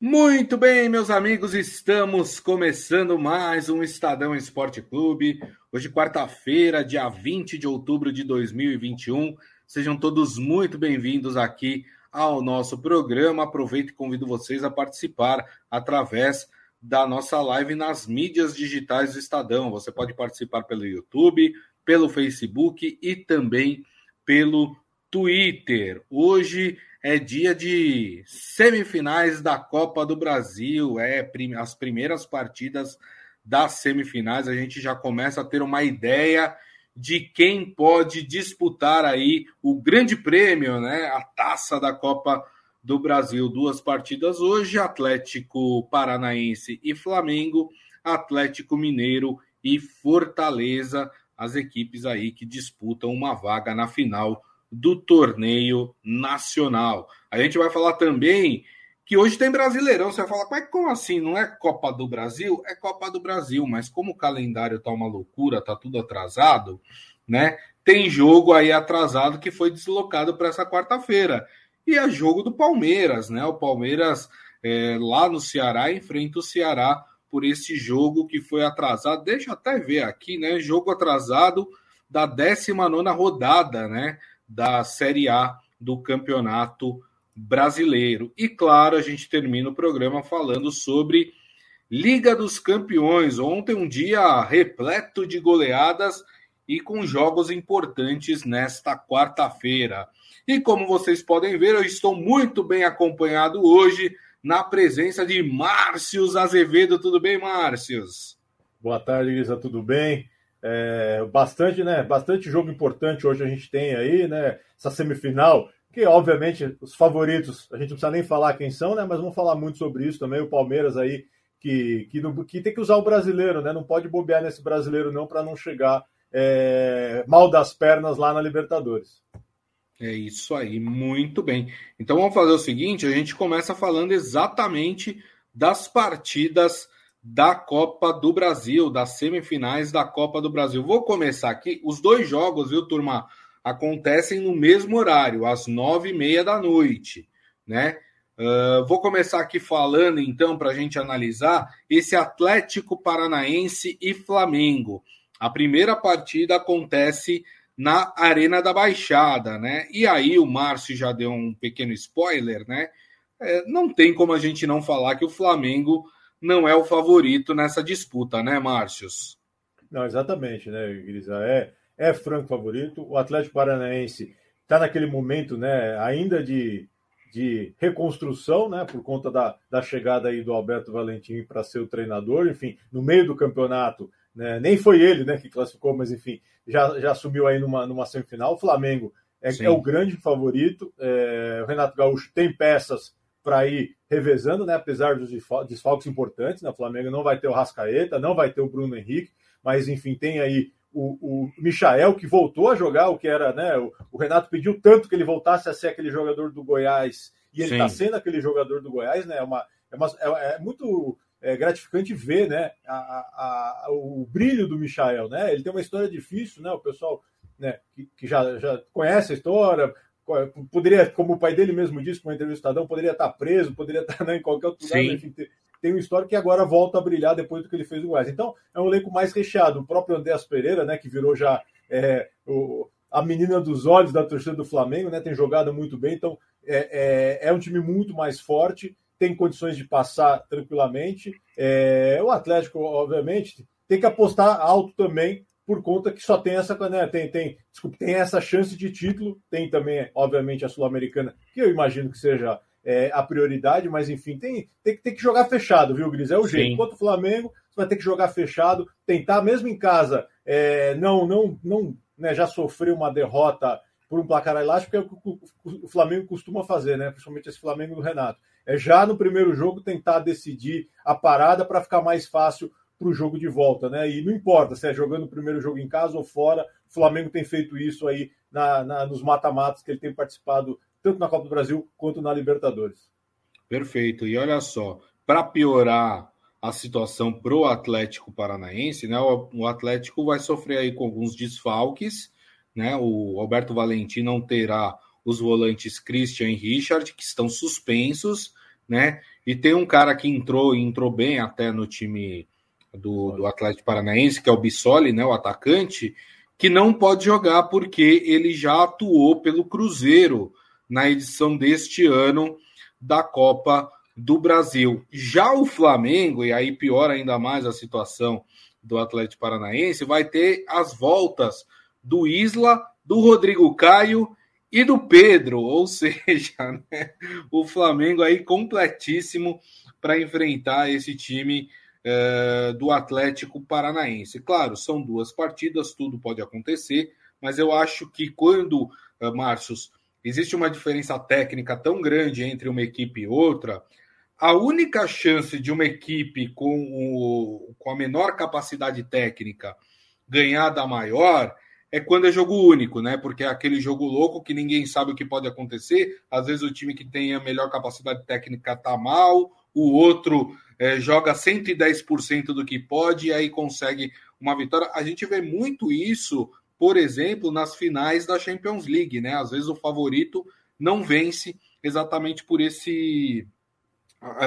Muito bem, meus amigos, estamos começando mais um Estadão Esporte Clube. Hoje, quarta-feira, dia 20 de outubro de 2021. Sejam todos muito bem-vindos aqui ao nosso programa. Aproveito e convido vocês a participar através da nossa live nas mídias digitais do Estadão. Você pode participar pelo YouTube, pelo Facebook e também pelo Twitter. Hoje é dia de semifinais da Copa do Brasil, é as primeiras partidas das semifinais. A gente já começa a ter uma ideia de quem pode disputar aí o grande prêmio, né? A taça da Copa do Brasil. Duas partidas hoje: Atlético Paranaense e Flamengo, Atlético Mineiro e Fortaleza, as equipes aí que disputam uma vaga na final do torneio nacional. A gente vai falar também que hoje tem Brasileirão. Você vai falar, mas como assim? Não é Copa do Brasil? É Copa do Brasil, mas como o calendário tá uma loucura, tá tudo atrasado, né? Tem jogo aí atrasado que foi deslocado para essa quarta-feira. E é jogo do Palmeiras, né? O Palmeiras é, lá no Ceará enfrenta o Ceará por esse jogo que foi atrasado. Deixa eu até ver aqui, né? Jogo atrasado da 19 rodada, né? Da Série A do Campeonato Brasileiro. E claro, a gente termina o programa falando sobre Liga dos Campeões. Ontem um dia repleto de goleadas e com jogos importantes nesta quarta-feira. E como vocês podem ver, eu estou muito bem acompanhado hoje na presença de Márcios Azevedo. Tudo bem, Márcios? Boa tarde, Isa, tudo bem? É, bastante, né? Bastante jogo importante hoje a gente tem aí, né? Essa semifinal, que obviamente os favoritos, a gente não precisa nem falar quem são, né? Mas vamos falar muito sobre isso também. O Palmeiras aí, que, que, que tem que usar o brasileiro, né? Não pode bobear nesse brasileiro, não, para não chegar é, mal das pernas lá na Libertadores. É isso aí, muito bem. Então vamos fazer o seguinte: a gente começa falando exatamente das partidas da Copa do Brasil, das semifinais da Copa do Brasil. Vou começar aqui. Os dois jogos, viu, turma, acontecem no mesmo horário, às nove e meia da noite, né? Uh, vou começar aqui falando, então, para a gente analisar esse Atlético Paranaense e Flamengo. A primeira partida acontece na Arena da Baixada, né? E aí o Márcio já deu um pequeno spoiler, né? É, não tem como a gente não falar que o Flamengo não é o favorito nessa disputa, né, Márcios? Não, exatamente, né, Grisa? É, é franco favorito. O Atlético Paranaense está naquele momento, né, ainda de, de reconstrução, né, por conta da, da chegada aí do Alberto Valentim para ser o treinador. Enfim, no meio do campeonato, né, nem foi ele, né, que classificou, mas enfim, já, já subiu aí numa, numa semifinal. O Flamengo é, é o grande favorito. É, o Renato Gaúcho tem peças para ir revezando, né? Apesar dos desfalques importantes, né? O Flamengo não vai ter o Rascaeta, não vai ter o Bruno Henrique, mas enfim, tem aí o, o Michael que voltou a jogar, o que era, né? O, o, Renato pediu tanto que ele voltasse a ser aquele jogador do Goiás, e ele está sendo aquele jogador do Goiás, né? É, uma, é, uma, é, é muito é, gratificante ver, né? A, a, a, o brilho do Michael, né? Ele tem uma história difícil, né? O pessoal né, que, que já, já conhece a história, poderia, como o pai dele mesmo disse com uma entrevista Estadão, poderia estar preso, poderia estar né, em qualquer outro lugar, enfim, tem uma história que agora volta a brilhar depois do que ele fez no Goiás. Então, é um elenco mais recheado. O próprio Andréas Pereira, né, que virou já é, o, a menina dos olhos da torcida do Flamengo, né, tem jogado muito bem. Então, é, é, é um time muito mais forte, tem condições de passar tranquilamente. É, o Atlético, obviamente, tem que apostar alto também por conta que só tem essa, né, tem, tem, desculpa, tem essa chance de título, tem também, obviamente, a Sul-Americana, que eu imagino que seja é, a prioridade, mas enfim, tem, tem, tem que jogar fechado, viu, Gris? É o jeito. Enquanto o Flamengo, você vai ter que jogar fechado, tentar, mesmo em casa, é, não, não, não né, já sofrer uma derrota por um placar elástico, que é o que o Flamengo costuma fazer, né? Principalmente esse Flamengo do Renato. É já no primeiro jogo tentar decidir a parada para ficar mais fácil para o jogo de volta, né? E não importa se é jogando o primeiro jogo em casa ou fora, o Flamengo tem feito isso aí na, na, nos mata-matas que ele tem participado tanto na Copa do Brasil quanto na Libertadores. Perfeito. E olha só, para piorar a situação pro Atlético Paranaense, né? O, o, Atlético vai sofrer aí com alguns desfalques, né? O Alberto Valentim não terá os volantes Christian e Richard, que estão suspensos, né? E tem um cara que entrou e entrou bem até no time do, do Atlético Paranaense, que é o Bissoli, né, o atacante, que não pode jogar porque ele já atuou pelo Cruzeiro na edição deste ano da Copa do Brasil. Já o Flamengo, e aí piora ainda mais a situação do Atlético Paranaense, vai ter as voltas do Isla, do Rodrigo Caio e do Pedro, ou seja, né, o Flamengo aí completíssimo para enfrentar esse time é, do Atlético Paranaense. Claro, são duas partidas, tudo pode acontecer, mas eu acho que quando, é, existe uma diferença técnica tão grande entre uma equipe e outra, a única chance de uma equipe com, o, com a menor capacidade técnica ganhar da maior é quando é jogo único, né? Porque é aquele jogo louco que ninguém sabe o que pode acontecer. Às vezes o time que tem a melhor capacidade técnica tá mal, o outro é, joga 110% do que pode e aí consegue uma vitória. A gente vê muito isso, por exemplo, nas finais da Champions League, né? Às vezes o favorito não vence exatamente por esse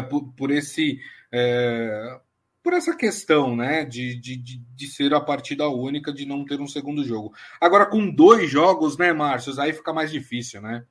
por, por esse é, por essa questão, né, de, de, de ser a partida única, de não ter um segundo jogo. Agora, com dois jogos, né, Márcio, aí fica mais difícil, né?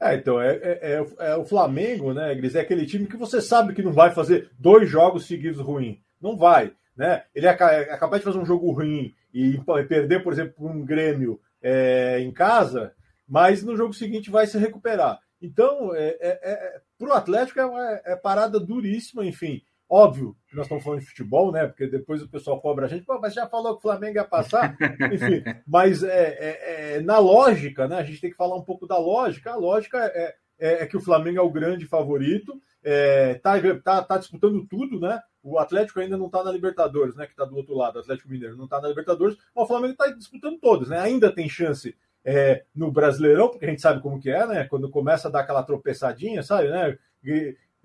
É, então, é, é, é, é, o Flamengo, né, Gris? É aquele time que você sabe que não vai fazer dois jogos seguidos ruins. Não vai, né? Ele é, é capaz de fazer um jogo ruim e perder, por exemplo, um Grêmio é, em casa, mas no jogo seguinte vai se recuperar. Então, é, é, para o Atlético é parada duríssima, enfim. Óbvio que nós estamos falando de futebol, né? Porque depois o pessoal cobra a gente, mas já falou que o Flamengo ia passar, enfim. Mas é, é, é, na lógica, né? A gente tem que falar um pouco da lógica. A lógica é, é, é que o Flamengo é o grande favorito, está é, tá, tá disputando tudo, né? O Atlético ainda não está na Libertadores, né? Que está do outro lado, o Atlético Mineiro não está na Libertadores, mas o Flamengo está disputando todos, né? Ainda tem chance é, no Brasileirão, porque a gente sabe como que é, né? Quando começa a dar aquela tropeçadinha, sabe, né?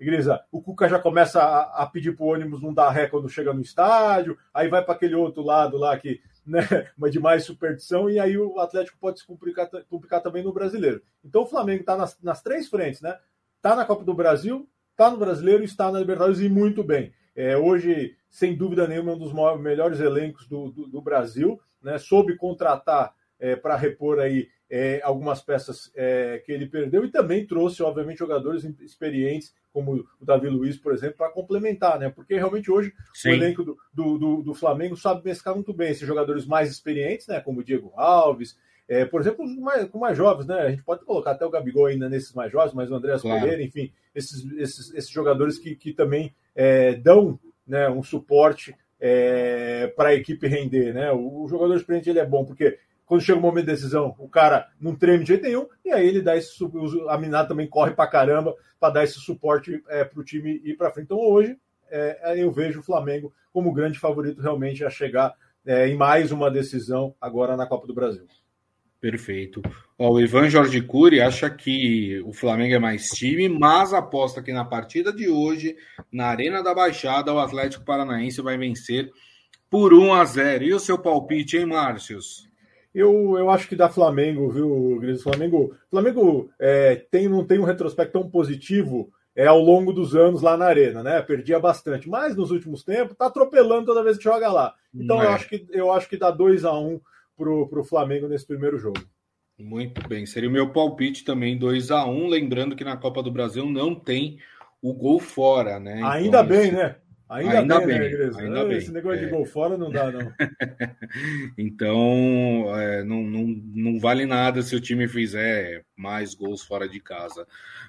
Igreja, o Cuca já começa a, a pedir para o ônibus não dar ré quando chega no estádio, aí vai para aquele outro lado lá que, né, de mais superstição, e aí o Atlético pode se complicar, complicar também no brasileiro. Então o Flamengo está nas, nas, três frentes, né? Está na Copa do Brasil, está no brasileiro e está na Libertadores e muito bem. É, hoje, sem dúvida nenhuma, é um dos maiores, melhores elencos do, do, do Brasil, né? Soube contratar é, para repor aí é, algumas peças é, que ele perdeu e também trouxe, obviamente, jogadores experientes, como o Davi Luiz, por exemplo, para complementar, né? Porque realmente hoje Sim. o elenco do, do, do, Flamengo sabe mesclar muito bem esses jogadores mais experientes, né? Como o Diego Alves, é, por exemplo, os mais, com mais jovens, né? A gente pode colocar até o Gabigol ainda nesses mais jovens, mas o André claro. Pereira, enfim, esses, esses, esses jogadores que, que também é, dão né, um suporte é, para a equipe render, né? O, o jogador experiente ele é bom porque quando chega o momento de decisão, o cara não treme de jeito nenhum, e aí ele dá esse a Minada também corre pra caramba para dar esse suporte é, para o time ir para frente. Então hoje é, eu vejo o Flamengo como grande favorito realmente a chegar é, em mais uma decisão agora na Copa do Brasil. Perfeito. Ó, o Ivan Jorge Cury acha que o Flamengo é mais time, mas aposta que na partida de hoje, na Arena da Baixada, o Atlético Paranaense vai vencer por 1 a 0. E o seu palpite, hein, Márcios? Eu, eu acho que dá Flamengo, viu, Gris? Flamengo, Flamengo é, tem, não tem um retrospecto tão positivo é, ao longo dos anos lá na Arena, né? Perdia bastante, mas nos últimos tempos tá atropelando toda vez que joga lá. Então é. eu, acho que, eu acho que dá 2 a 1 um pro, pro Flamengo nesse primeiro jogo. Muito bem, seria o meu palpite também 2 a 1 um, lembrando que na Copa do Brasil não tem o gol fora, né? Ainda então, bem, isso... né? Ainda, ainda bem, bem né, ainda bem. Esse negócio é. de gol fora não dá, não. então, é, não, não, não vale nada se o time fizer mais gols fora de casa.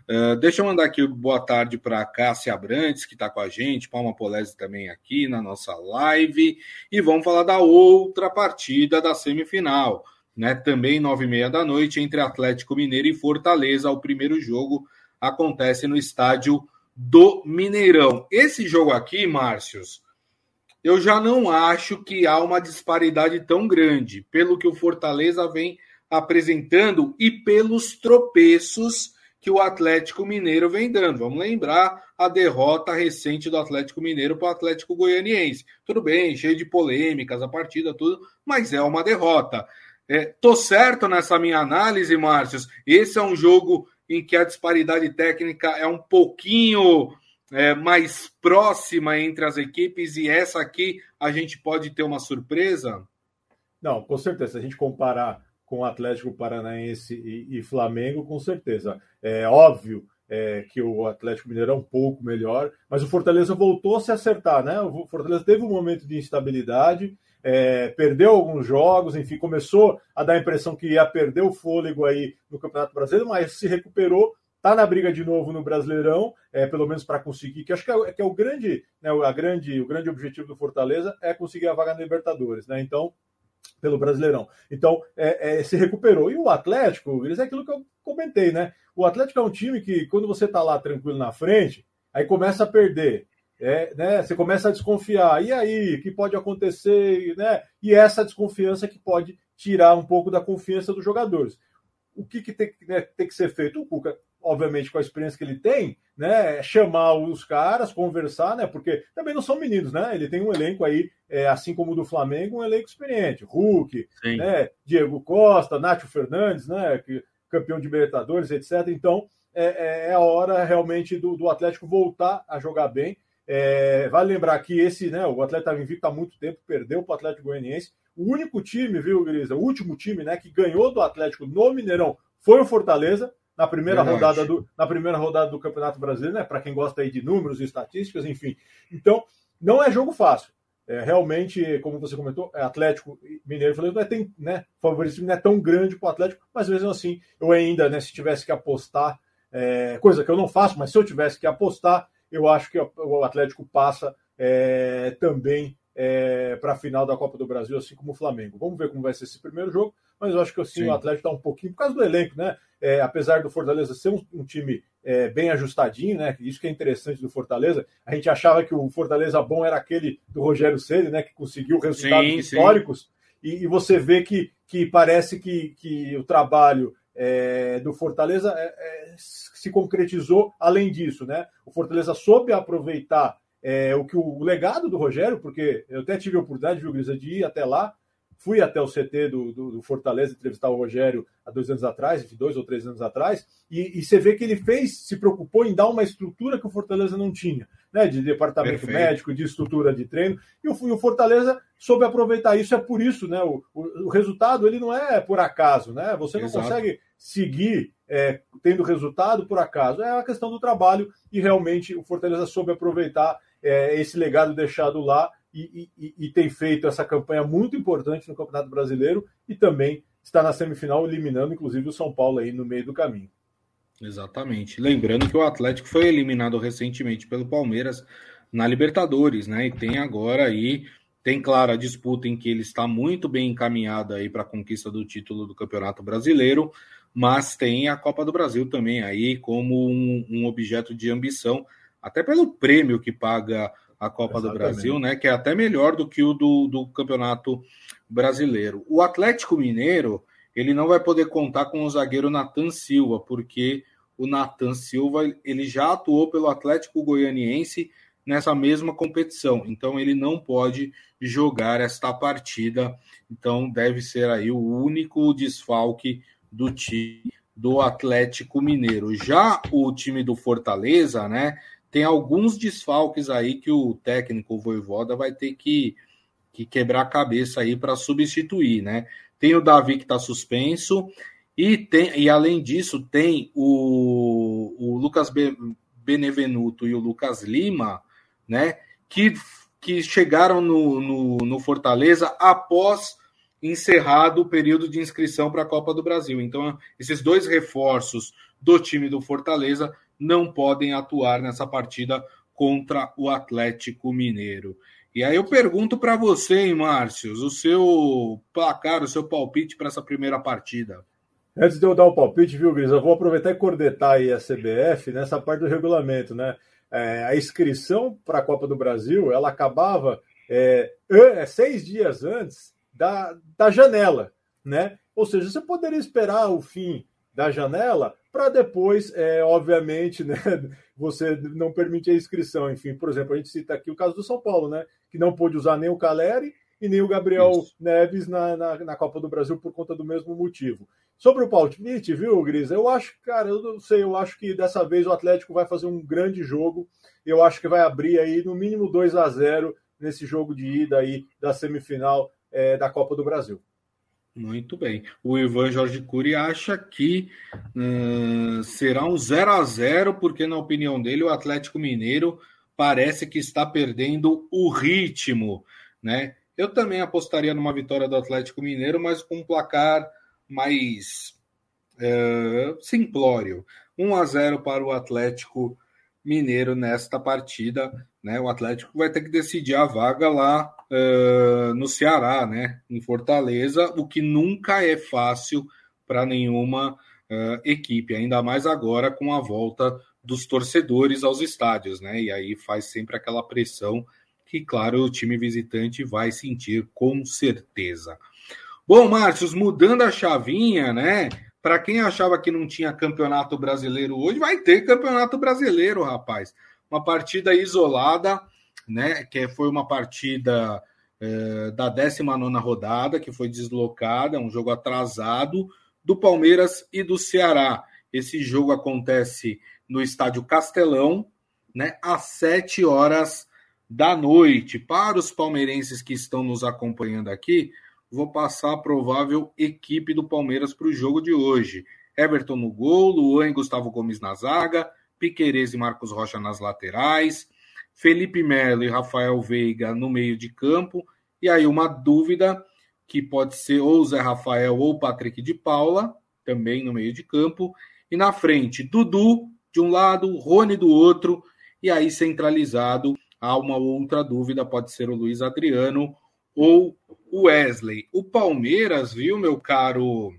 Uh, deixa eu mandar aqui boa tarde para Cássia Abrantes, que está com a gente, Palma Polese também aqui na nossa live. E vamos falar da outra partida da semifinal. Né? Também nove e meia da noite, entre Atlético Mineiro e Fortaleza. O primeiro jogo acontece no estádio do Mineirão. Esse jogo aqui, Márcios, eu já não acho que há uma disparidade tão grande pelo que o Fortaleza vem apresentando e pelos tropeços que o Atlético Mineiro vem dando. Vamos lembrar a derrota recente do Atlético Mineiro para o Atlético Goianiense. Tudo bem, cheio de polêmicas, a partida, tudo, mas é uma derrota. É, tô certo nessa minha análise, Márcios? Esse é um jogo em que a disparidade técnica é um pouquinho é, mais próxima entre as equipes e essa aqui a gente pode ter uma surpresa? Não, com certeza. Se a gente comparar com Atlético Paranaense e, e Flamengo, com certeza. É óbvio é, que o Atlético Mineiro é um pouco melhor, mas o Fortaleza voltou a se acertar, né? O Fortaleza teve um momento de instabilidade, é, perdeu alguns jogos, enfim, começou a dar a impressão que ia perder o fôlego aí no Campeonato Brasileiro, mas se recuperou, está na briga de novo no Brasileirão, é, pelo menos para conseguir, que acho que é, que é o grande, né, a grande, o grande objetivo do Fortaleza é conseguir a vaga na Libertadores, né? Então, pelo Brasileirão. Então, é, é, se recuperou. E o Atlético, eles é aquilo que eu comentei, né? O Atlético é um time que, quando você está lá tranquilo na frente, aí começa a perder. É, né, você começa a desconfiar. E aí, o que pode acontecer? Né? E essa desconfiança que pode tirar um pouco da confiança dos jogadores. O que, que tem, né, tem que ser feito? O Cuca, obviamente, com a experiência que ele tem, né, é chamar os caras, conversar, né, porque também não são meninos, né? Ele tem um elenco aí, é, assim como o do Flamengo, um elenco experiente. Hulk, né, Diego Costa, Nátio Fernandes, né, que, campeão de Libertadores, etc. Então, é, é, é a hora realmente do, do Atlético voltar a jogar bem. É, vale lembrar que esse, né, o Atlético estava invicto há muito tempo, perdeu para o Atlético Goianiense. O único time, viu, Grisa? O último time, né, que ganhou do Atlético no Mineirão foi o Fortaleza na primeira rodada do na primeira rodada do Campeonato Brasileiro, né? Para quem gosta aí de números e estatísticas, enfim. Então, não é jogo fácil. É, realmente, como você comentou, é Atlético Mineiro falei, não é tem, né? Favoritismo não é tão grande para o Atlético, mas mesmo assim, eu ainda, né, se tivesse que apostar, é, coisa que eu não faço, mas se eu tivesse que apostar, eu acho que o Atlético passa é, também é, para a final da Copa do Brasil, assim como o Flamengo. Vamos ver como vai ser esse primeiro jogo, mas eu acho que assim, o Atlético está um pouquinho, por causa do elenco, né? É, apesar do Fortaleza ser um, um time é, bem ajustadinho, né? Isso que é interessante do Fortaleza. A gente achava que o Fortaleza bom era aquele do Rogério Ceni, né? Que conseguiu resultados sim, históricos. E, e, você vê que, que parece que, que o trabalho é, do Fortaleza é, é, se concretizou além disso, né? Fortaleza soube aproveitar é, o que o legado do Rogério, porque eu até tive a oportunidade, viu, Grisa, de ir até lá, fui até o CT do, do, do, Fortaleza entrevistar o Rogério há dois anos atrás, dois ou três anos atrás, e, e, você vê que ele fez, se preocupou em dar uma estrutura que o Fortaleza não tinha, né? De departamento Perfeito. médico, de estrutura de treino, e o, e o, Fortaleza soube aproveitar isso, é por isso, né? O, o, o, resultado ele não é por acaso, né? Você não Exato. consegue seguir é, tendo resultado por acaso, é a questão do trabalho, e realmente o Fortaleza soube aproveitar é, esse legado deixado lá e, e, e, tem feito essa campanha muito importante no Campeonato Brasileiro e também está na semifinal, eliminando inclusive o São Paulo aí no meio do caminho. Exatamente. Lembrando que o Atlético foi eliminado recentemente pelo Palmeiras na Libertadores, né? E tem agora aí, tem claro a disputa em que ele está muito bem encaminhado aí para a conquista do título do Campeonato Brasileiro, mas tem a Copa do Brasil também aí como um, um objeto de ambição até pelo prêmio que paga a Copa Exatamente. do Brasil, né? Que é até melhor do que o do, do Campeonato Brasileiro. O Atlético Mineiro ele não vai poder contar com o zagueiro Natan Silva, porque o Natan Silva ele já atuou pelo Atlético Goianiense nessa mesma competição, então ele não pode jogar esta partida, então deve ser aí o único desfalque do time do Atlético Mineiro. Já o time do Fortaleza, né, tem alguns desfalques aí que o técnico Voivoda vai ter que, que quebrar a cabeça aí para substituir, né? Tem o Davi que está suspenso e tem e além disso tem o, o Lucas Benevenuto e o Lucas Lima, né? Que, que chegaram no, no, no Fortaleza após encerrado o período de inscrição para a Copa do Brasil. Então, esses dois reforços do time do Fortaleza não podem atuar nessa partida contra o Atlético Mineiro. E aí eu pergunto para você, hein, Márcio, o seu placar, o seu palpite para essa primeira partida. Antes de eu dar o palpite, viu, Gris, eu vou aproveitar e cordetar aí a CBF nessa parte do regulamento, né? É, a inscrição para a Copa do Brasil, ela acabava é, é, seis dias antes da, da janela, né? Ou seja, você poderia esperar o fim da janela para depois, é, obviamente, né, você não permite a inscrição. Enfim, por exemplo, a gente cita aqui o caso do São Paulo, né, que não pôde usar nem o Caleri e nem o Gabriel Isso. Neves na, na, na, Copa do Brasil por conta do mesmo motivo. Sobre o Palpite, viu, Gris? Eu acho, cara, eu não sei, eu acho que dessa vez o Atlético vai fazer um grande jogo. Eu acho que vai abrir aí no mínimo 2 a 0 nesse jogo de ida aí da semifinal é, da Copa do Brasil. Muito bem. O Ivan Jorge Cury acha que hum, será um 0 a 0 porque, na opinião dele, o Atlético Mineiro parece que está perdendo o ritmo, né? Eu também apostaria numa vitória do Atlético Mineiro, mas com um placar mais é, simplório. 1 a 0 para o Atlético Mineiro nesta partida. Né? O Atlético vai ter que decidir a vaga lá uh, no Ceará, né? em Fortaleza, o que nunca é fácil para nenhuma uh, equipe, ainda mais agora com a volta dos torcedores aos estádios, né? E aí faz sempre aquela pressão que, claro, o time visitante vai sentir com certeza. Bom, Márcio, mudando a chavinha, né? Para quem achava que não tinha campeonato brasileiro hoje, vai ter campeonato brasileiro, rapaz. Uma partida isolada, né? Que foi uma partida é, da 19 rodada, que foi deslocada, um jogo atrasado do Palmeiras e do Ceará. Esse jogo acontece no estádio Castelão, né? Às 7 horas da noite. Para os palmeirenses que estão nos acompanhando aqui, vou passar a provável equipe do Palmeiras para o jogo de hoje. Everton no gol, Luan e Gustavo Gomes na zaga, Piquerez e Marcos Rocha nas laterais, Felipe Melo e Rafael Veiga no meio de campo. E aí uma dúvida que pode ser ou Zé Rafael ou Patrick de Paula, também no meio de campo. E na frente, Dudu de um lado, Rony do outro. E aí centralizado, há uma outra dúvida, pode ser o Luiz Adriano ou Wesley. O Palmeiras, viu, meu caro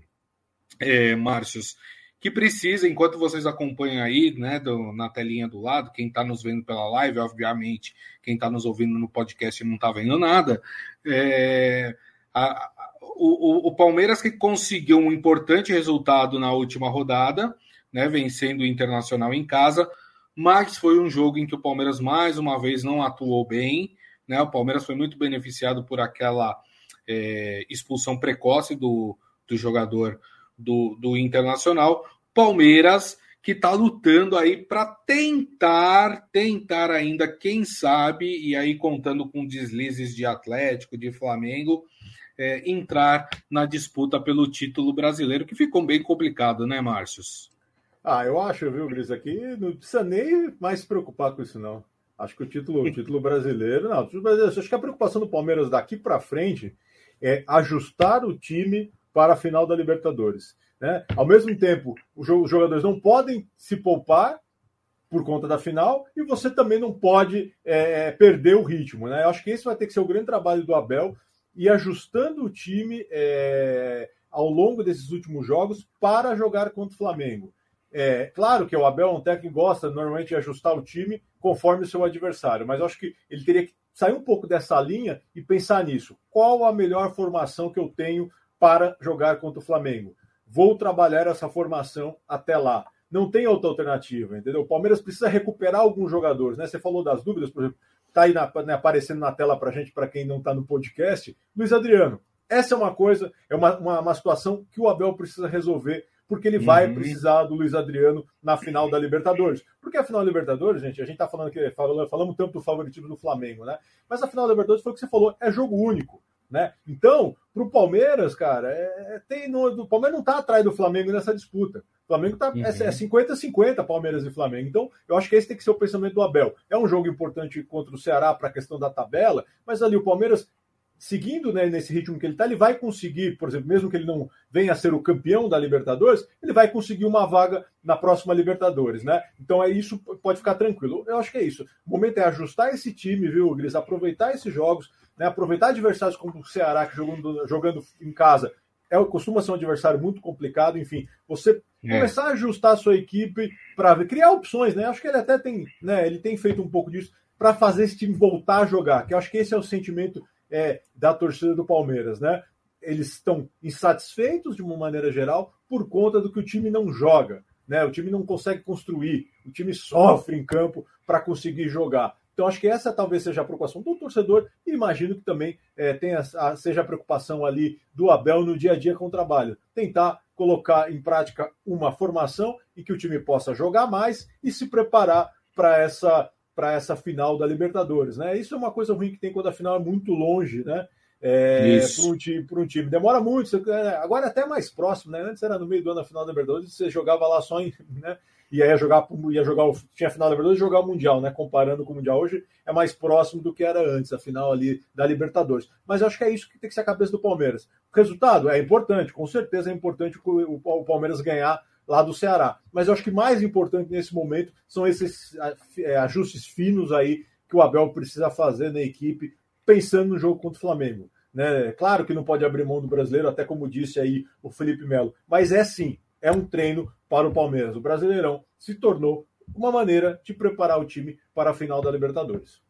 é, Márcios, que precisa, enquanto vocês acompanham aí, né, do, na telinha do lado, quem está nos vendo pela live, obviamente, quem está nos ouvindo no podcast não está vendo nada, é, a, o, o, Palmeiras que conseguiu um importante resultado na última rodada, né, vencendo o Internacional em casa, mas foi um jogo em que o Palmeiras mais uma vez não atuou bem, né? O Palmeiras foi muito beneficiado por aquela é, expulsão precoce do, do jogador do, do Internacional. Palmeiras que está lutando aí para tentar, tentar ainda, quem sabe, e aí contando com deslizes de Atlético, de Flamengo, é, entrar na disputa pelo título brasileiro, que ficou bem complicado, né, Márcios? Ah, eu acho, viu, Gris, aqui não precisa nem mais se preocupar com isso, não. Acho que o título, o título brasileiro, não, acho que a preocupação do Palmeiras daqui para frente é ajustar o time para a final da Libertadores. Né? Ao mesmo tempo, os jogadores não podem se poupar por conta da final e você também não pode é, perder o ritmo. Né? Eu acho que esse vai ter que ser o grande trabalho do Abel e ajustando o time é, ao longo desses últimos jogos para jogar contra o Flamengo. É, claro que o Abel é um técnico que gosta normalmente de ajustar o time conforme o seu adversário, mas acho que ele teria que sair um pouco dessa linha e pensar nisso. Qual a melhor formação que eu tenho para jogar contra o Flamengo? Vou trabalhar essa formação até lá. Não tem outra alternativa, entendeu? O Palmeiras precisa recuperar alguns jogadores, né? Você falou das dúvidas, por exemplo, tá aí na, né, aparecendo na tela para gente, para quem não está no podcast, Luiz Adriano. Essa é uma coisa, é uma, uma, uma situação que o Abel precisa resolver porque ele uhum. vai precisar do Luiz Adriano na final da Libertadores. Porque a final da Libertadores, gente, a gente tá falando que falamos, falamos tanto do favoritismo do Flamengo, né? Mas a final da Libertadores foi o que você falou, é jogo único. Né? Então, para o Palmeiras, cara, é, é, tem no, o Palmeiras não está atrás do Flamengo nessa disputa. O Flamengo tá, é, uhum. é 50-50 Palmeiras e Flamengo. Então, eu acho que esse tem que ser o pensamento do Abel. É um jogo importante contra o Ceará para a questão da tabela, mas ali o Palmeiras seguindo né, nesse ritmo que ele está, ele vai conseguir, por exemplo, mesmo que ele não venha a ser o campeão da Libertadores, ele vai conseguir uma vaga na próxima Libertadores, né? Então é isso, pode ficar tranquilo. Eu acho que é isso. O momento é ajustar esse time, viu, Gris? Aproveitar esses jogos, né? Aproveitar adversários como o Ceará, que jogando, jogando em casa é, costuma ser um adversário muito complicado, enfim, você é. começar a ajustar a sua equipe para criar opções, né? Acho que ele até tem, né? Ele tem feito um pouco disso para fazer esse time voltar a jogar, que eu acho que esse é o sentimento é, da torcida do Palmeiras, né? Eles estão insatisfeitos de uma maneira geral por conta do que o time não joga, né? O time não consegue construir, o time sofre em campo para conseguir jogar. Então, acho que essa talvez seja a preocupação do torcedor e imagino que também é, tenha, a, seja a preocupação ali do Abel no dia a dia com o trabalho. Tentar colocar em prática uma formação e que o time possa jogar mais e se preparar para essa para essa final da Libertadores, né? Isso é uma coisa ruim que tem quando a final é muito longe, né? É, para um, time, um time. Demora muito, é, agora é até mais próximo, né? Antes era no meio do ano a final da Libertadores, você jogava lá só em. Né? E aí ia jogar, ia jogar tinha a final da Libertadores e jogar o Mundial, né? Comparando com o Mundial hoje, é mais próximo do que era antes, a final ali da Libertadores. Mas eu acho que é isso que tem que ser a cabeça do Palmeiras. O resultado é importante, com certeza é importante o, o Palmeiras ganhar lá do Ceará. Mas eu acho que mais importante nesse momento são esses é, ajustes finos aí que o Abel precisa fazer na equipe, pensando no jogo contra o Flamengo. Né? Claro que não pode abrir mão do brasileiro, até como disse aí o Felipe Melo, mas é sim, é um treino para o Palmeiras. O Brasileirão se tornou uma maneira de preparar o time para a final da Libertadores.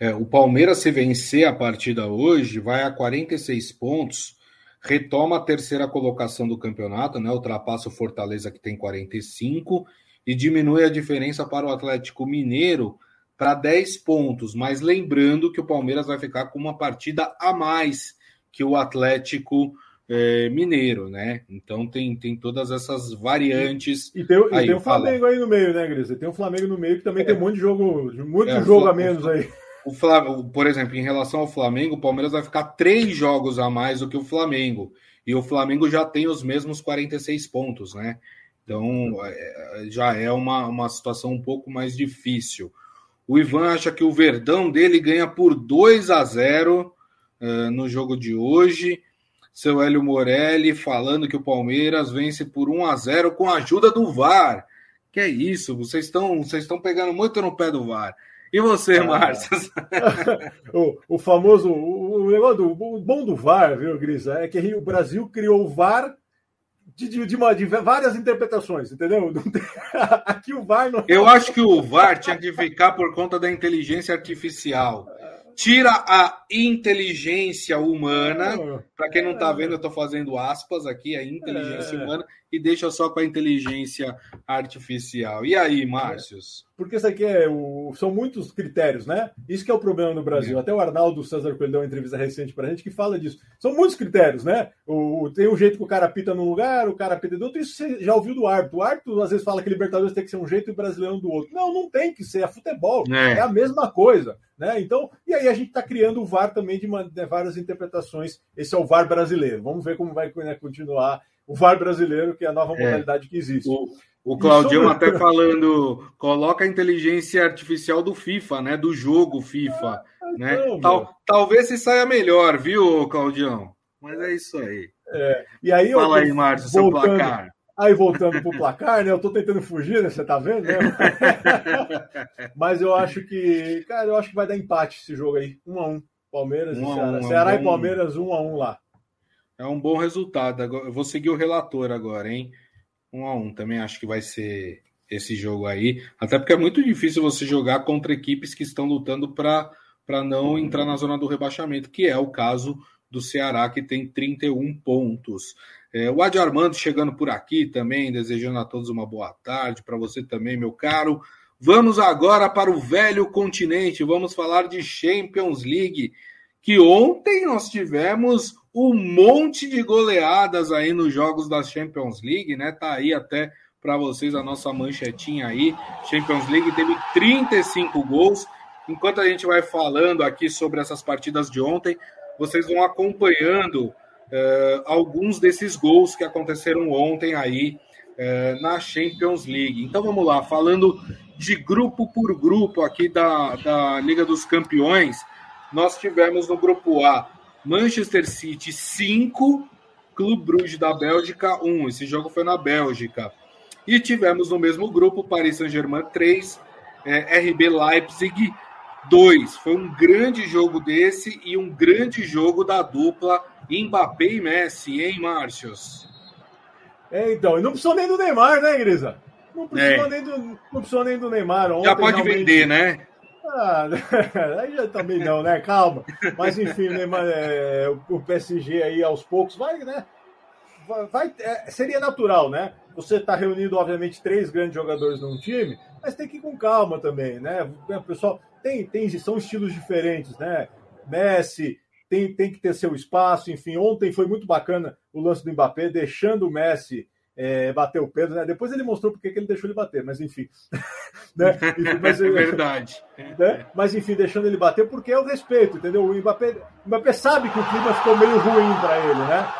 É, o Palmeiras, se vencer a partida hoje, vai a 46 pontos, retoma a terceira colocação do campeonato, né? ultrapassa o Fortaleza, que tem 45, e diminui a diferença para o Atlético Mineiro, para 10 pontos, mas lembrando que o Palmeiras vai ficar com uma partida a mais que o Atlético é, Mineiro, né? Então tem, tem todas essas variantes. E, e tem, aí, e tem o Flamengo fala. aí no meio, né, Gris? Tem o Flamengo no meio que também é. tem um monte de jogo, muito é, jogo a menos aí. O Flamengo, por exemplo, em relação ao Flamengo, o Palmeiras vai ficar três jogos a mais do que o Flamengo. E o Flamengo já tem os mesmos 46 pontos, né? Então é, já é uma, uma situação um pouco mais difícil. O Ivan acha que o Verdão dele ganha por 2 a 0 uh, no jogo de hoje. Seu Hélio Morelli falando que o Palmeiras vence por 1 a 0 com a ajuda do VAR. Que é isso? Vocês estão vocês estão pegando muito no pé do VAR. E você, ah, Márcio? o, o, famoso, o, o negócio do o bom do VAR, viu, Grisa? É que o Brasil criou o VAR de, de, de, uma, de várias interpretações, entendeu? Tem... Aqui o VAR não... Eu acho que o VAR tinha que ficar por conta da inteligência artificial. Tira a inteligência humana. Ah, Para quem não está vendo, eu estou fazendo aspas aqui, a inteligência é. humana, e deixa só com a inteligência artificial. E aí, Márcios? Porque isso aqui é o... são muitos critérios, né? Isso que é o problema no Brasil. É. Até o Arnaldo César Coelho deu uma entrevista recente para a gente que fala disso. São muitos critérios, né? O... Tem um jeito que o cara pita num lugar, o cara pita do outro. Isso você já ouviu do árbitro. O árbitro às vezes fala que Libertadores tem que ser um jeito e o brasileiro do outro. Não, não tem que ser. É futebol. É, é a mesma coisa. Né? Então, e aí a gente está criando o VAR também de, uma, de, várias interpretações. Esse é o VAR brasileiro. Vamos ver como vai né, continuar o VAR brasileiro, que é a nova é. modalidade que existe. O, o Claudião sobre... até falando, coloca a inteligência artificial do FIFA, né? Do jogo FIFA. Ah, né? Então, Tal, talvez se saia melhor, viu, Claudião? Mas é isso aí. É. E aí Fala eu, aí, Márcio, seu placar. Aí voltando para o placar, né? Eu estou tentando fugir, né? Você está vendo, né? Mas eu acho que, cara, eu acho que vai dar empate esse jogo aí, um a um. Palmeiras um e Ceará. Um, Ceará um, e Palmeiras, um a um lá. É um bom resultado. Eu vou seguir o relator agora, hein? Um a um. Também acho que vai ser esse jogo aí. Até porque é muito difícil você jogar contra equipes que estão lutando para não entrar na zona do rebaixamento, que é o caso do Ceará, que tem 31 pontos. É, o Adi Armando chegando por aqui também, desejando a todos uma boa tarde, para você também, meu caro. Vamos agora para o velho continente, vamos falar de Champions League, que ontem nós tivemos um monte de goleadas aí nos jogos da Champions League, né? Tá aí até para vocês a nossa manchetinha aí. Champions League teve 35 gols. Enquanto a gente vai falando aqui sobre essas partidas de ontem, vocês vão acompanhando uh, alguns desses gols que aconteceram ontem aí uh, na Champions League. Então vamos lá, falando de grupo por grupo aqui da, da Liga dos Campeões, nós tivemos no grupo A Manchester City 5, Clube Bruges da Bélgica 1. Esse jogo foi na Bélgica. E tivemos no mesmo grupo Paris Saint-Germain 3, é, RB Leipzig 2. Foi um grande jogo desse e um grande jogo da dupla Mbappé e Messi, hein, Márcios? É, então, e não precisou nem do Neymar, né, Grisa? Não precisou, é. nem, do, não precisou nem do Neymar. Ontem, Já pode realmente... vender, né? Ah, aí já também não, né? Calma. Mas enfim, né, é, o PSG aí aos poucos vai, né? Vai, é, seria natural, né? Você está reunindo, obviamente, três grandes jogadores num time, mas tem que ir com calma também, né? O pessoal tem, tem são estilos diferentes, né? Messi tem, tem que ter seu espaço, enfim. Ontem foi muito bacana o lance do Mbappé, deixando o Messi é, bater o Pedro, né? Depois ele mostrou porque que ele deixou ele bater, mas enfim. né? Mas, é verdade. Né? Mas enfim, deixando ele bater porque é o respeito, entendeu? O Mbappé, o Mbappé sabe que o clima ficou meio ruim para ele, né?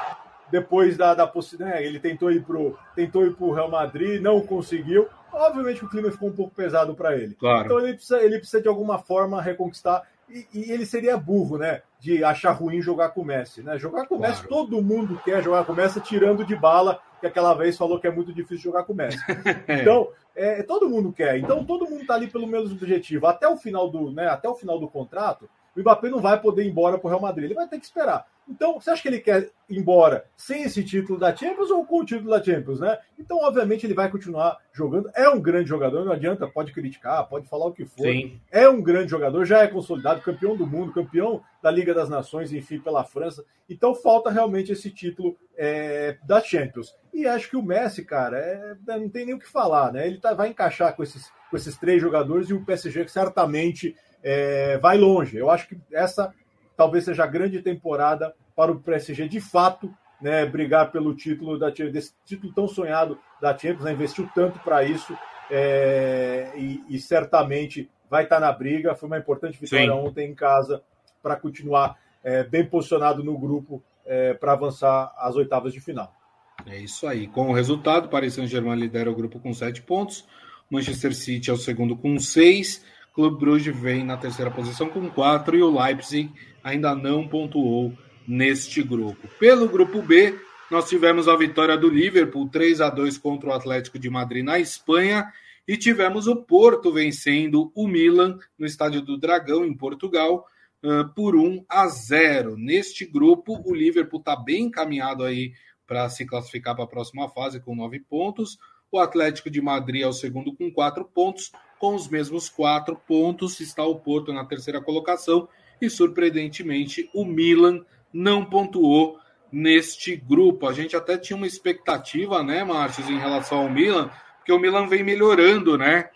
Depois da, da possibilidade, né? ele tentou ir pro tentou ir pro Real Madrid, não conseguiu. Obviamente o clima ficou um pouco pesado para ele. Claro. Então ele precisa, ele precisa de alguma forma reconquistar e, e, ele seria burro, né? De achar ruim jogar com o Messi, né? Jogar com o claro. Messi, todo mundo quer jogar com o Messi, tirando de bala, que aquela vez falou que é muito difícil jogar com o Messi. Então, é, todo mundo quer. Então, todo mundo tá ali pelo mesmo objetivo. Até o final do, né? Até o final do contrato, o Mbappé não vai poder ir embora para o Real Madrid. Ele vai ter que esperar. Então, você acha que ele quer ir embora sem esse título da Champions ou com o título da Champions, né? Então, obviamente, ele vai continuar jogando. É um grande jogador, não adianta, pode criticar, pode falar o que for. Sim. É um grande jogador, já é consolidado, campeão do mundo, campeão da Liga das Nações, enfim, pela França. Então, falta realmente esse título é, da Champions. E acho que o Messi, cara, é, não tem nem o que falar, né? Ele tá, vai encaixar com esses, com esses três jogadores e o PSG certamente é, vai longe. Eu acho que essa talvez seja a grande temporada para o PSG de fato né, brigar pelo título da desse título tão sonhado da Champions, né, investiu tanto para isso é, e, e, certamente vai estar na briga. Foi uma importante vitória Sim. ontem em casa para continuar é, bem posicionado no grupo é, para avançar às oitavas de final. É isso aí. Com o resultado, Paris Saint-Germain lidera o grupo com sete pontos, Manchester City é o segundo com seis Clube Bruges vem na terceira posição com quatro e o Leipzig ainda não pontuou neste grupo. Pelo grupo B, nós tivemos a vitória do Liverpool 3 a 2 contra o Atlético de Madrid na Espanha e tivemos o Porto vencendo o Milan no Estádio do Dragão em Portugal por 1 a 0. Neste grupo, o Liverpool está bem encaminhado aí para se classificar para a próxima fase com nove pontos. O Atlético de Madrid é o segundo com quatro pontos. Com os mesmos quatro pontos está o Porto na terceira colocação. E, surpreendentemente, o Milan não pontuou neste grupo. A gente até tinha uma expectativa, né, Márcio, em relação ao Milan, porque o Milan vem melhorando, né?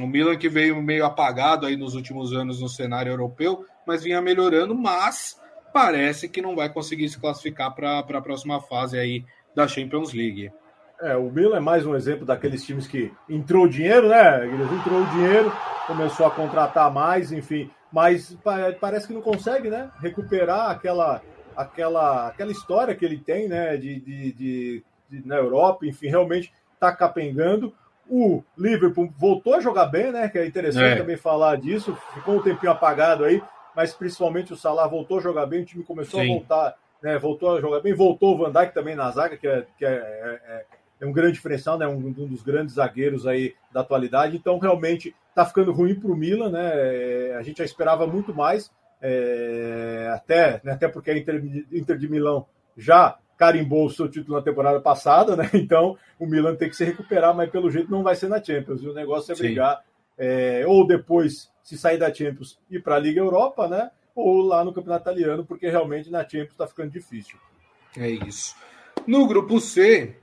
O Milan que veio meio apagado aí nos últimos anos no cenário europeu, mas vinha melhorando, mas parece que não vai conseguir se classificar para a próxima fase aí da Champions League. É, o Milan é mais um exemplo daqueles times que entrou o dinheiro, né? Eles entrou o dinheiro, começou a contratar mais, enfim, mas parece que não consegue, né? Recuperar aquela, aquela, aquela história que ele tem, né? De, de, de, de na Europa, enfim, realmente está capengando. O Liverpool voltou a jogar bem, né? Que é interessante é. também falar disso. Ficou um tempinho apagado aí, mas principalmente o Salah voltou a jogar bem. O time começou Sim. a voltar, né? Voltou a jogar bem. Voltou o Van Dijk também na zaga, que é, que é, é, é um grande diferencial, né? Um, um, dos grandes zagueiros aí da atualidade. Então, realmente, está ficando ruim para o Milan, né? É, a gente já esperava muito mais, é, até, né? até porque a Inter, Inter de Milão já carimbou o seu título na temporada passada, né? Então, o Milan tem que se recuperar, mas pelo jeito não vai ser na Champions. O negócio é brigar, é, ou depois, se sair da Champions, ir para a Liga Europa, né? Ou lá no Campeonato Italiano, porque realmente na Champions está ficando difícil. É isso. No grupo C,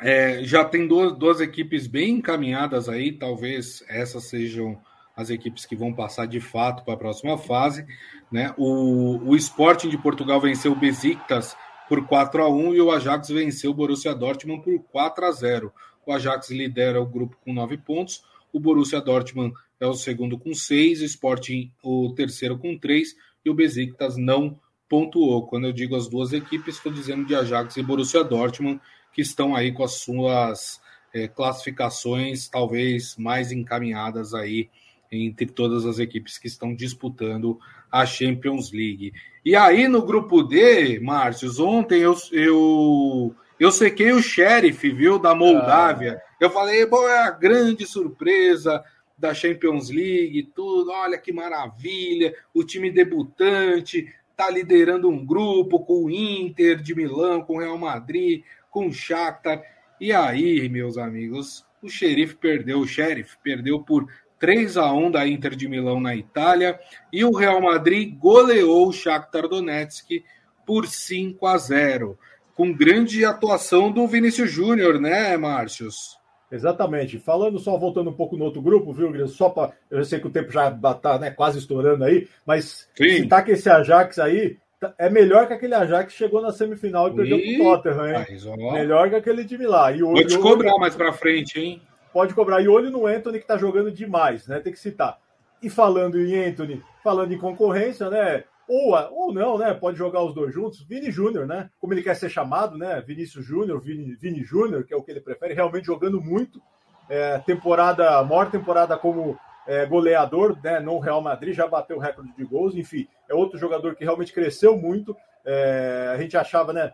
é, já tem duas, duas equipes bem encaminhadas aí, talvez essas sejam as equipes que vão passar de fato para a próxima fase. Né? O, o Sporting de Portugal venceu o Besiktas por 4 a 1 e o Ajax venceu o Borussia Dortmund por 4 a 0. O Ajax lidera o grupo com 9 pontos, o Borussia Dortmund é o segundo com 6, o Sporting o terceiro com 3 e o Besiktas não pontuou. Quando eu digo as duas equipes, estou dizendo de Ajax e Borussia Dortmund, que estão aí com as suas é, classificações talvez mais encaminhadas aí entre todas as equipes que estão disputando a Champions League. E aí no grupo D, Márcio, ontem eu, eu, eu sequei o Sheriff, viu, da Moldávia. Ah. Eu falei, bom, é a grande surpresa da Champions League, tudo, olha que maravilha, o time debutante está liderando um grupo com o Inter de Milão, com o Real Madrid, com o Shakhtar. E aí, meus amigos, o xerife perdeu, o xerife perdeu por 3 a 1 da Inter de Milão na Itália e o Real Madrid goleou o Shakhtar Donetsk por 5 a 0, com grande atuação do Vinícius Júnior, né, Márcios? Exatamente. Falando só, voltando um pouco no outro grupo, viu, Gris? Só para. Eu sei que o tempo já está né, quase estourando aí, mas Sim. citar que esse Ajax aí tá, é melhor que aquele Ajax que chegou na semifinal e perdeu pro Tottenham, hein? melhor que aquele time lá. E Vou te cobrar olho... mais para frente, hein? Pode cobrar. E olho no Anthony que tá jogando demais, né? Tem que citar. E falando em Anthony, falando em concorrência, né? Ou, ou não, né? Pode jogar os dois juntos. Vini Júnior, né? Como ele quer ser chamado, né? Vinícius Júnior, Vini, Vini Júnior, que é o que ele prefere, realmente jogando muito. É, temporada, maior temporada como é, goleador, né? No Real Madrid, já bateu o recorde de gols. Enfim, é outro jogador que realmente cresceu muito. É, a gente achava, né?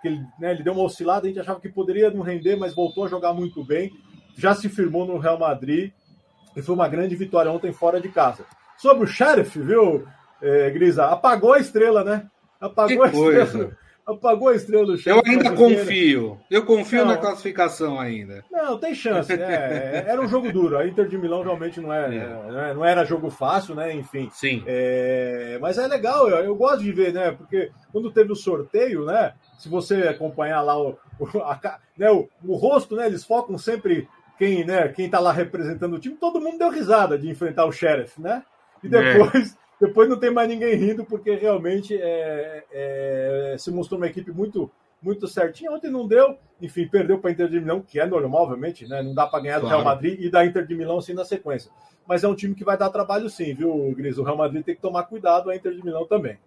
Que ele, né, ele deu uma oscilada, a gente achava que poderia não render, mas voltou a jogar muito bem. Já se firmou no Real Madrid e foi uma grande vitória ontem fora de casa. Sobre o Sheriff, viu? é, Grisa, apagou a estrela, né? Apagou que a coisa. estrela. Apagou a estrela do Eu ainda confio. Eu confio não, na classificação ainda. Não, tem chance, né? É, era um jogo duro. A Inter de Milão realmente não, é, é. não era jogo fácil, né? Enfim. Sim. É, mas é legal, eu, eu, gosto de ver, né? Porque quando teve o sorteio, né? Se você acompanhar lá o, o, a, né, o, o rosto, né? Eles focam sempre quem, né, quem tá lá representando o time, todo mundo deu risada de enfrentar o Sheriff, né? E é. Depois, não tem mais ninguém rindo, porque realmente é, é, se mostrou uma equipe muito muito certinha. Ontem não deu, enfim, perdeu para a Inter de Milão, que é normal, obviamente, né? Não dá para ganhar do Real Madrid e da Inter de Milão assim na sequência. Mas é um time que vai dar trabalho sim, viu, Gris? O Real Madrid tem que tomar cuidado, a Inter de Milão também.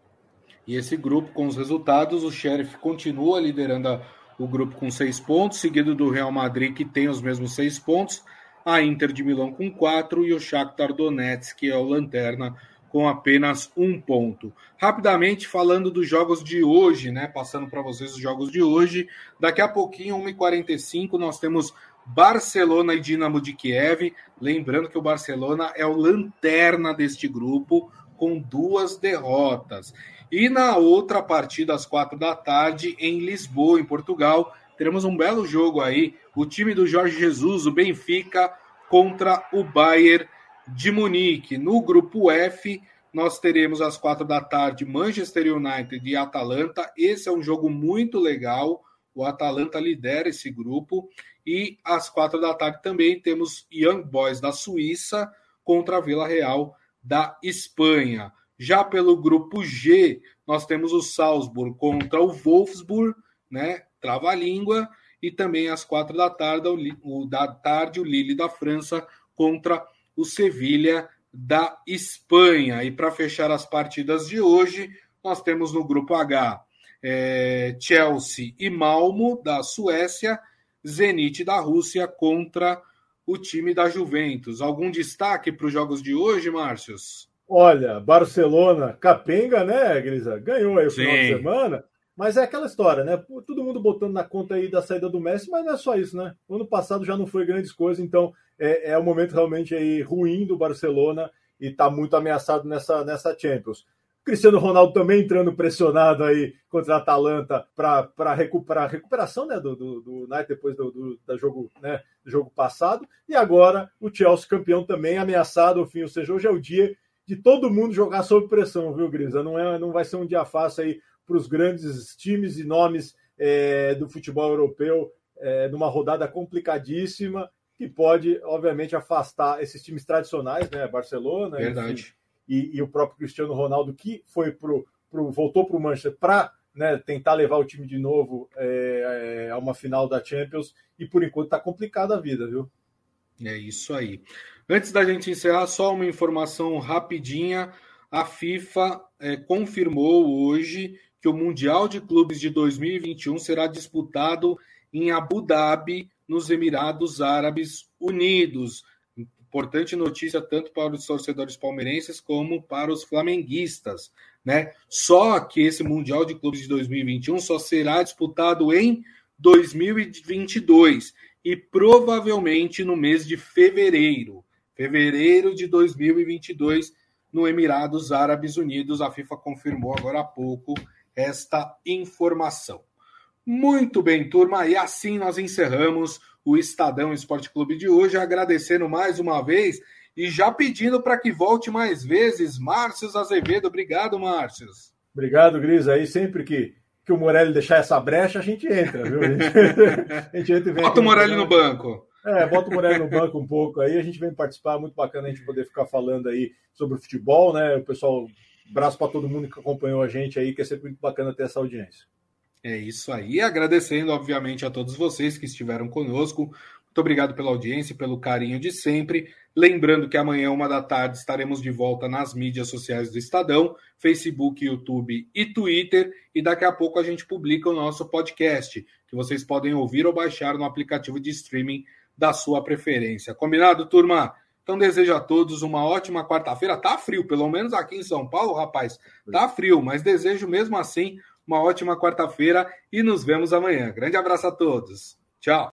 E esse grupo, com os resultados, o Sheriff continua liderando a, o grupo com seis pontos, seguido do Real Madrid, que tem os mesmos seis pontos, a Inter de Milão com quatro e o Shakhtar Donetsk, que é o lanterna, com apenas um ponto. Rapidamente falando dos jogos de hoje, né? Passando para vocês os jogos de hoje. Daqui a pouquinho, 1h45, nós temos Barcelona e Dinamo de Kiev. Lembrando que o Barcelona é o lanterna deste grupo, com duas derrotas. E na outra partida, às quatro da tarde, em Lisboa, em Portugal, teremos um belo jogo aí. O time do Jorge Jesus, o Benfica, contra o Bayern de Munique. No grupo F, nós teremos às quatro da tarde Manchester United e Atalanta. Esse é um jogo muito legal. O Atalanta lidera esse grupo. E às quatro da tarde também temos Young Boys da Suíça contra a Vila Real da Espanha. Já pelo grupo G, nós temos o Salzburg contra o Wolfsburg, né? Trava-língua. E também às quatro da tarde, o, da tarde, o Lille da França contra o Sevilha da Espanha. E para fechar as partidas de hoje, nós temos no grupo H é, Chelsea e Malmo da Suécia, Zenit da Rússia contra o time da Juventus. Algum destaque para os jogos de hoje, Márcios? Olha, Barcelona, capenga, né, Grisa? Ganhou aí o Sim. final de semana. Mas é aquela história, né? Todo mundo botando na conta aí da saída do Messi, mas não é só isso, né? Ano passado já não foi grandes coisas, então é, é um momento realmente aí ruim do Barcelona e está muito ameaçado nessa, nessa Champions. Cristiano Ronaldo também entrando pressionado aí contra a Atalanta para recuperar a recuperação né, do, do, do depois do, do, do, jogo, né, do jogo passado. E agora o Chelsea campeão também ameaçado, enfim, ou seja, hoje é o dia de todo mundo jogar sob pressão, viu, Grisa? Não, é, não vai ser um dia fácil aí para os grandes times e nomes é, do futebol europeu é, numa rodada complicadíssima que pode, obviamente, afastar esses times tradicionais, né? Barcelona Verdade. e, e, o próprio Cristiano Ronaldo, que foi pro, pro voltou para o Manchester para né, tentar levar o time de novo é, é, a uma final da Champions, e por enquanto está complicada a vida, viu? É isso aí. Antes da gente encerrar, só uma informação rapidinha. A FIFA é, confirmou hoje que o Mundial de Clubes de 2021 será disputado em Abu Dhabi, nos Emirados Árabes Unidos. Importante notícia tanto para os torcedores palmeirenses como para os flamenguistas, né? Só que esse Mundial de Clubes de 2021 só será disputado em 2022 e provavelmente no mês de fevereiro, fevereiro de 2022 no Emirados Árabes Unidos. A FIFA confirmou agora há pouco esta informação. Muito bem, turma, e assim nós encerramos o Estadão Esporte Clube de hoje, agradecendo mais uma vez e já pedindo para que volte mais vezes, Márcio Azevedo. Obrigado, Márcio. Obrigado, Gris. Aí sempre que, que o Morelli deixar essa brecha, a gente entra, viu? A gente, a gente entra e vem Bota o Morelli no banco. É, bota o Morelli no banco um pouco aí, a gente vem participar, muito bacana a gente poder ficar falando aí sobre o futebol, né? O pessoal, braço para todo mundo que acompanhou a gente aí, que é sempre muito bacana ter essa audiência. É isso aí, agradecendo, obviamente, a todos vocês que estiveram conosco. Muito obrigado pela audiência e pelo carinho de sempre. Lembrando que amanhã, uma da tarde, estaremos de volta nas mídias sociais do Estadão, Facebook, YouTube e Twitter. E daqui a pouco a gente publica o nosso podcast, que vocês podem ouvir ou baixar no aplicativo de streaming da sua preferência. Combinado, turma? Então desejo a todos uma ótima quarta-feira. Tá frio, pelo menos aqui em São Paulo, rapaz. Tá frio, mas desejo mesmo assim uma ótima quarta-feira e nos vemos amanhã. Grande abraço a todos. Tchau.